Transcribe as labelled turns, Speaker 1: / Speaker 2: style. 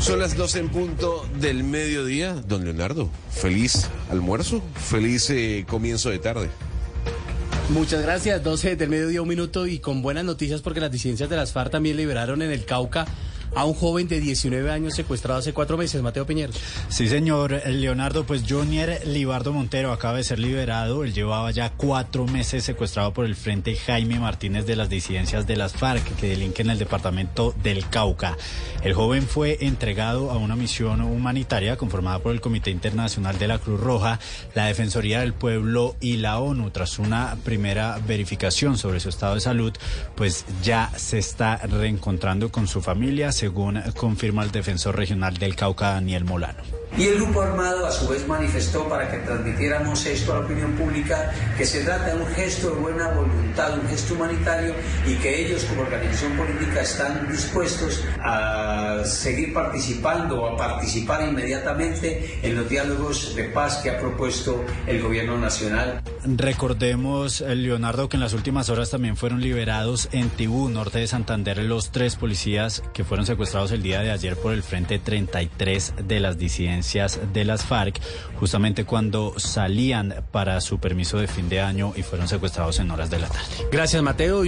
Speaker 1: Son las 12 en punto del mediodía. Don Leonardo, feliz almuerzo, feliz eh, comienzo de tarde.
Speaker 2: Muchas gracias, 12 del mediodía, un minuto y con buenas noticias porque las disidencias de las FARC también liberaron en el Cauca a un joven de 19 años secuestrado hace cuatro meses, Mateo Piñero.
Speaker 3: Sí, señor Leonardo, pues Junior Libardo Montero acaba de ser liberado. Él llevaba ya cuatro meses secuestrado por el Frente Jaime Martínez de las disidencias de las FARC que delinquen el departamento del Cauca. El joven fue entregado a una misión humanitaria conformada por el Comité Internacional de la Cruz Roja, la Defensoría del Pueblo y la ONU. Tras una primera verificación sobre su estado de salud, pues ya se está reencontrando con su familia según confirma el defensor regional del Cauca, Daniel Molano.
Speaker 4: Y el grupo armado a su vez manifestó para que transmitiéramos esto a la opinión pública, que se trata de un gesto de buena voluntad, un gesto humanitario y que ellos como organización política están dispuestos a seguir participando o a participar inmediatamente en los diálogos de paz que ha propuesto el gobierno nacional.
Speaker 3: Recordemos, Leonardo, que en las últimas horas también fueron liberados en Tibú, norte de Santander, los tres policías que fueron secuestrados el día de ayer por el Frente 33 de las disidencias de las FARC, justamente cuando salían para su permiso de fin de año y fueron secuestrados en horas de la tarde.
Speaker 2: Gracias, Mateo.